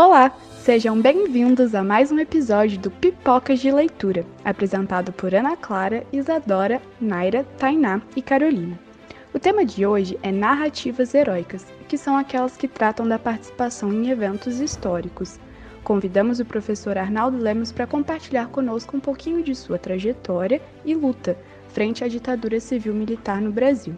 Olá, sejam bem-vindos a mais um episódio do Pipocas de Leitura, apresentado por Ana Clara, Isadora, Naira, Tainá e Carolina. O tema de hoje é narrativas heróicas, que são aquelas que tratam da participação em eventos históricos. Convidamos o professor Arnaldo Lemos para compartilhar conosco um pouquinho de sua trajetória e luta frente à ditadura civil-militar no Brasil.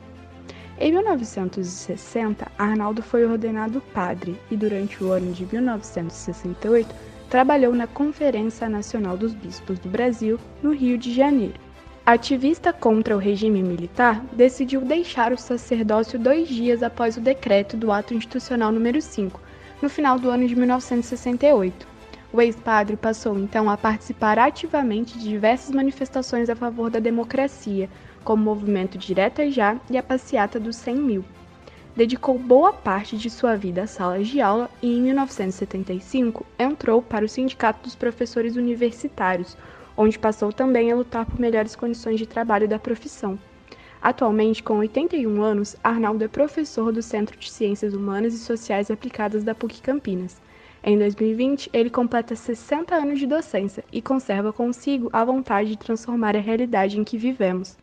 Em 1960, Arnaldo foi ordenado padre e, durante o ano de 1968, trabalhou na Conferência Nacional dos Bispos do Brasil, no Rio de Janeiro. Ativista contra o regime militar, decidiu deixar o sacerdócio dois dias após o decreto do Ato Institucional número 5, no final do ano de 1968. O ex-padre passou então a participar ativamente de diversas manifestações a favor da democracia, como o movimento Direta Já e a Passeata dos 100 Mil. Dedicou boa parte de sua vida às salas de aula e, em 1975, entrou para o Sindicato dos Professores Universitários, onde passou também a lutar por melhores condições de trabalho da profissão. Atualmente, com 81 anos, Arnaldo é professor do Centro de Ciências Humanas e Sociais Aplicadas da PUC Campinas. Em 2020, ele completa 60 anos de docência e conserva consigo a vontade de transformar a realidade em que vivemos.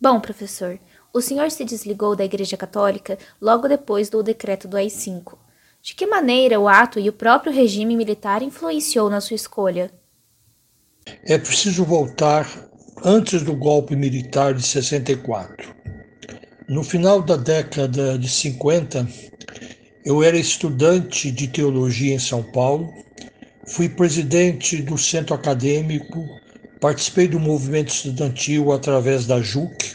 Bom, professor, o senhor se desligou da Igreja Católica logo depois do decreto do AI-5. De que maneira o ato e o próprio regime militar influenciou na sua escolha? É preciso voltar antes do golpe militar de 64. No final da década de 50, eu era estudante de teologia em São Paulo, fui presidente do centro acadêmico Participei do movimento estudantil através da JUC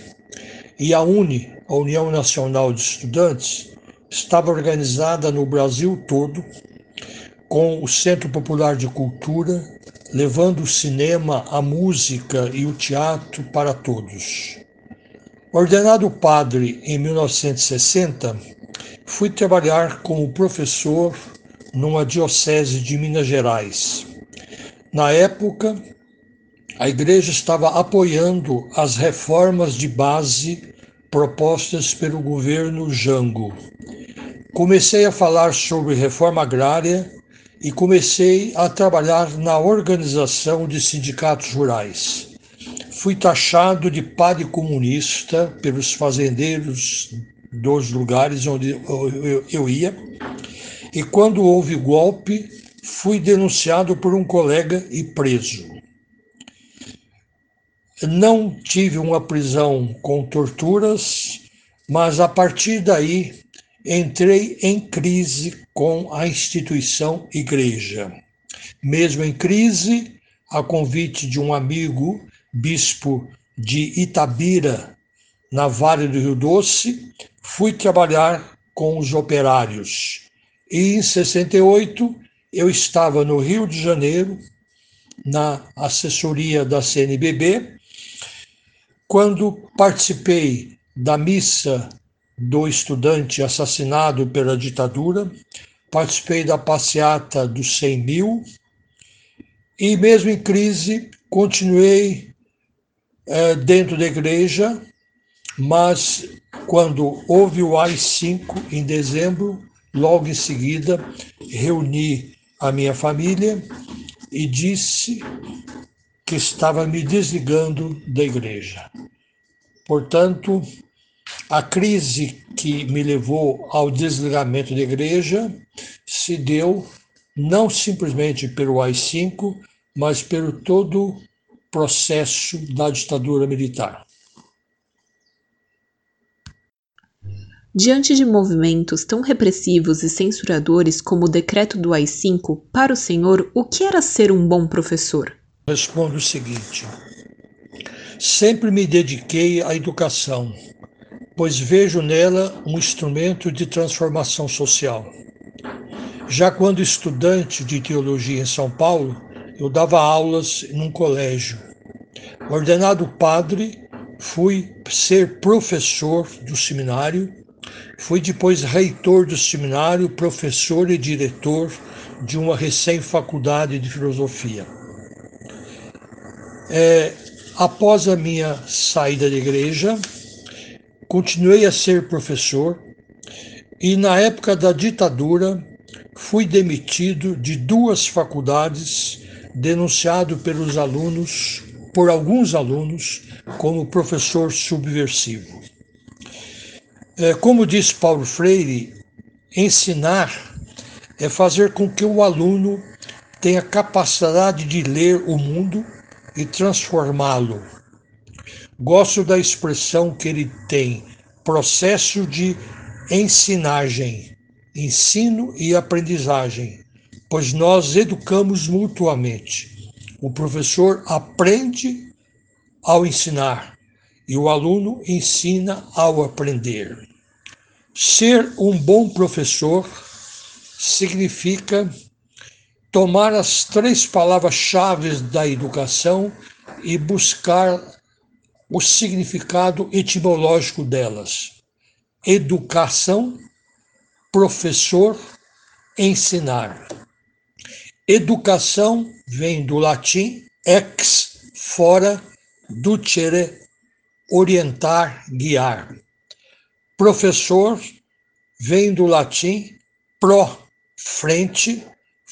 e a UNE, a União Nacional de Estudantes, estava organizada no Brasil todo com o Centro Popular de Cultura, levando o cinema, a música e o teatro para todos. Ordenado padre em 1960, fui trabalhar como professor numa diocese de Minas Gerais. Na época, a igreja estava apoiando as reformas de base propostas pelo governo Jango. Comecei a falar sobre reforma agrária e comecei a trabalhar na organização de sindicatos rurais. Fui taxado de padre comunista pelos fazendeiros dos lugares onde eu ia, e quando houve golpe, fui denunciado por um colega e preso. Não tive uma prisão com torturas, mas a partir daí entrei em crise com a instituição igreja. Mesmo em crise, a convite de um amigo, bispo de Itabira, na Vale do Rio Doce, fui trabalhar com os operários. E em 68 eu estava no Rio de Janeiro, na assessoria da CNBB, quando participei da missa do estudante assassinado pela ditadura, participei da passeata dos 100 mil e, mesmo em crise, continuei é, dentro da igreja, mas quando houve o AI-5 em dezembro, logo em seguida, reuni a minha família e disse que estava me desligando da igreja. Portanto, a crise que me levou ao desligamento da igreja se deu não simplesmente pelo AI-5, mas pelo todo processo da ditadura militar. Diante de movimentos tão repressivos e censuradores como o decreto do AI-5, para o senhor, o que era ser um bom professor? Respondo o seguinte: sempre me dediquei à educação, pois vejo nela um instrumento de transformação social. Já quando estudante de teologia em São Paulo, eu dava aulas num colégio. Ordenado padre, fui ser professor do seminário, fui depois reitor do seminário, professor e diretor de uma recém-faculdade de filosofia. É, após a minha saída da igreja, continuei a ser professor e na época da ditadura fui demitido de duas faculdades, denunciado pelos alunos, por alguns alunos, como professor subversivo. É, como diz Paulo Freire, ensinar é fazer com que o aluno tenha capacidade de ler o mundo e transformá-lo. Gosto da expressão que ele tem, processo de ensinagem, ensino e aprendizagem, pois nós educamos mutuamente. O professor aprende ao ensinar e o aluno ensina ao aprender. Ser um bom professor significa tomar as três palavras-chave da educação e buscar o significado etimológico delas. Educação, professor, ensinar. Educação vem do latim ex, fora, ducere, orientar, guiar. Professor vem do latim pro, frente,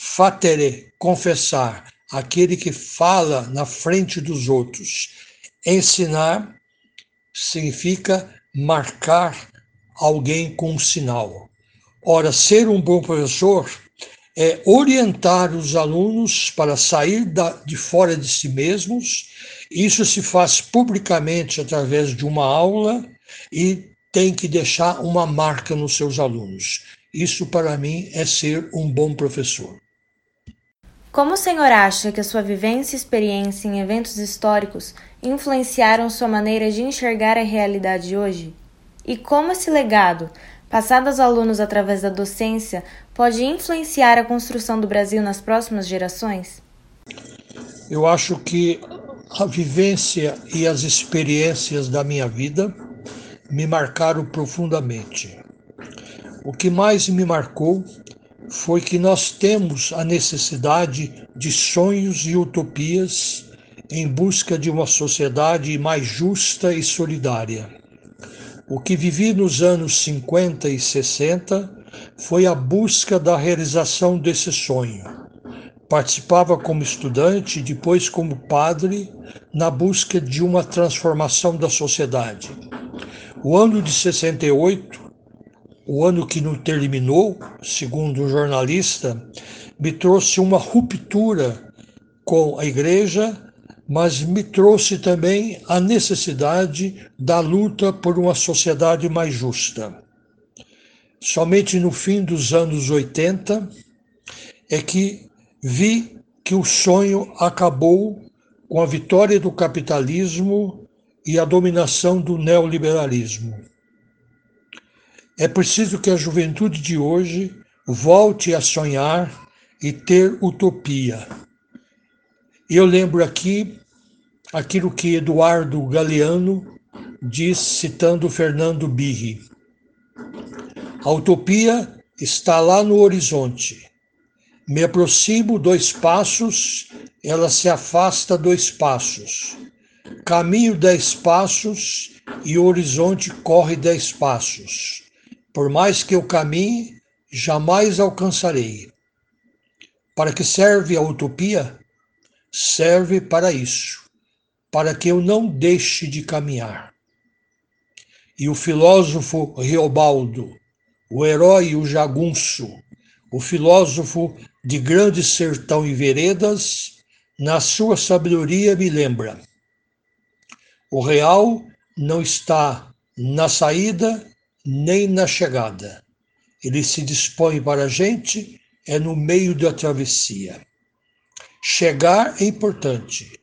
fatere, confessar, aquele que fala na frente dos outros. Ensinar significa marcar alguém com um sinal. Ora, ser um bom professor é orientar os alunos para sair da, de fora de si mesmos. Isso se faz publicamente através de uma aula e tem que deixar uma marca nos seus alunos. Isso, para mim, é ser um bom professor. Como o senhor acha que a sua vivência e experiência em eventos históricos influenciaram sua maneira de enxergar a realidade hoje? E como esse legado, passado aos alunos através da docência, pode influenciar a construção do Brasil nas próximas gerações? Eu acho que a vivência e as experiências da minha vida me marcaram profundamente. O que mais me marcou foi que nós temos a necessidade de sonhos e utopias em busca de uma sociedade mais justa e solidária. O que vivi nos anos 50 e 60 foi a busca da realização desse sonho. Participava como estudante depois como padre na busca de uma transformação da sociedade. O ano de 68 o ano que não terminou, segundo o jornalista, me trouxe uma ruptura com a igreja, mas me trouxe também a necessidade da luta por uma sociedade mais justa. Somente no fim dos anos 80 é que vi que o sonho acabou com a vitória do capitalismo e a dominação do neoliberalismo. É preciso que a juventude de hoje volte a sonhar e ter utopia. Eu lembro aqui aquilo que Eduardo Galeano diz, citando Fernando Birri. A utopia está lá no horizonte. Me aproximo dois passos, ela se afasta dois passos. Caminho dez passos e o horizonte corre dez passos. Por mais que eu caminhe, jamais alcançarei. Para que serve a utopia? Serve para isso, para que eu não deixe de caminhar. E o filósofo Riobaldo, o herói o jagunço, o filósofo de grande sertão e veredas, na sua sabedoria me lembra: o real não está na saída nem na chegada. Ele se dispõe para a gente, é no meio da travessia. Chegar é importante,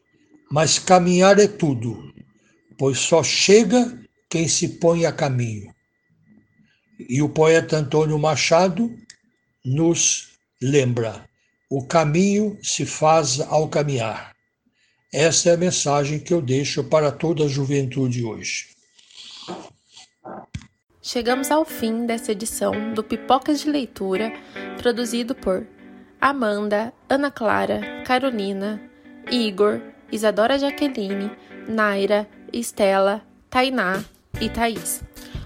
mas caminhar é tudo, pois só chega quem se põe a caminho. E o poeta Antônio Machado nos lembra: o caminho se faz ao caminhar. Essa é a mensagem que eu deixo para toda a juventude hoje. Chegamos ao fim dessa edição do Pipocas de Leitura, produzido por Amanda, Ana Clara, Carolina, Igor, Isadora Jaqueline, Naira, Estela, Tainá e Thaís.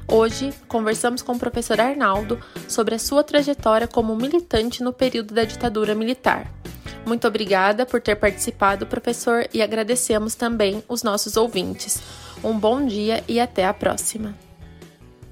Hoje, conversamos com o professor Arnaldo sobre a sua trajetória como militante no período da ditadura militar. Muito obrigada por ter participado, professor, e agradecemos também os nossos ouvintes. Um bom dia e até a próxima!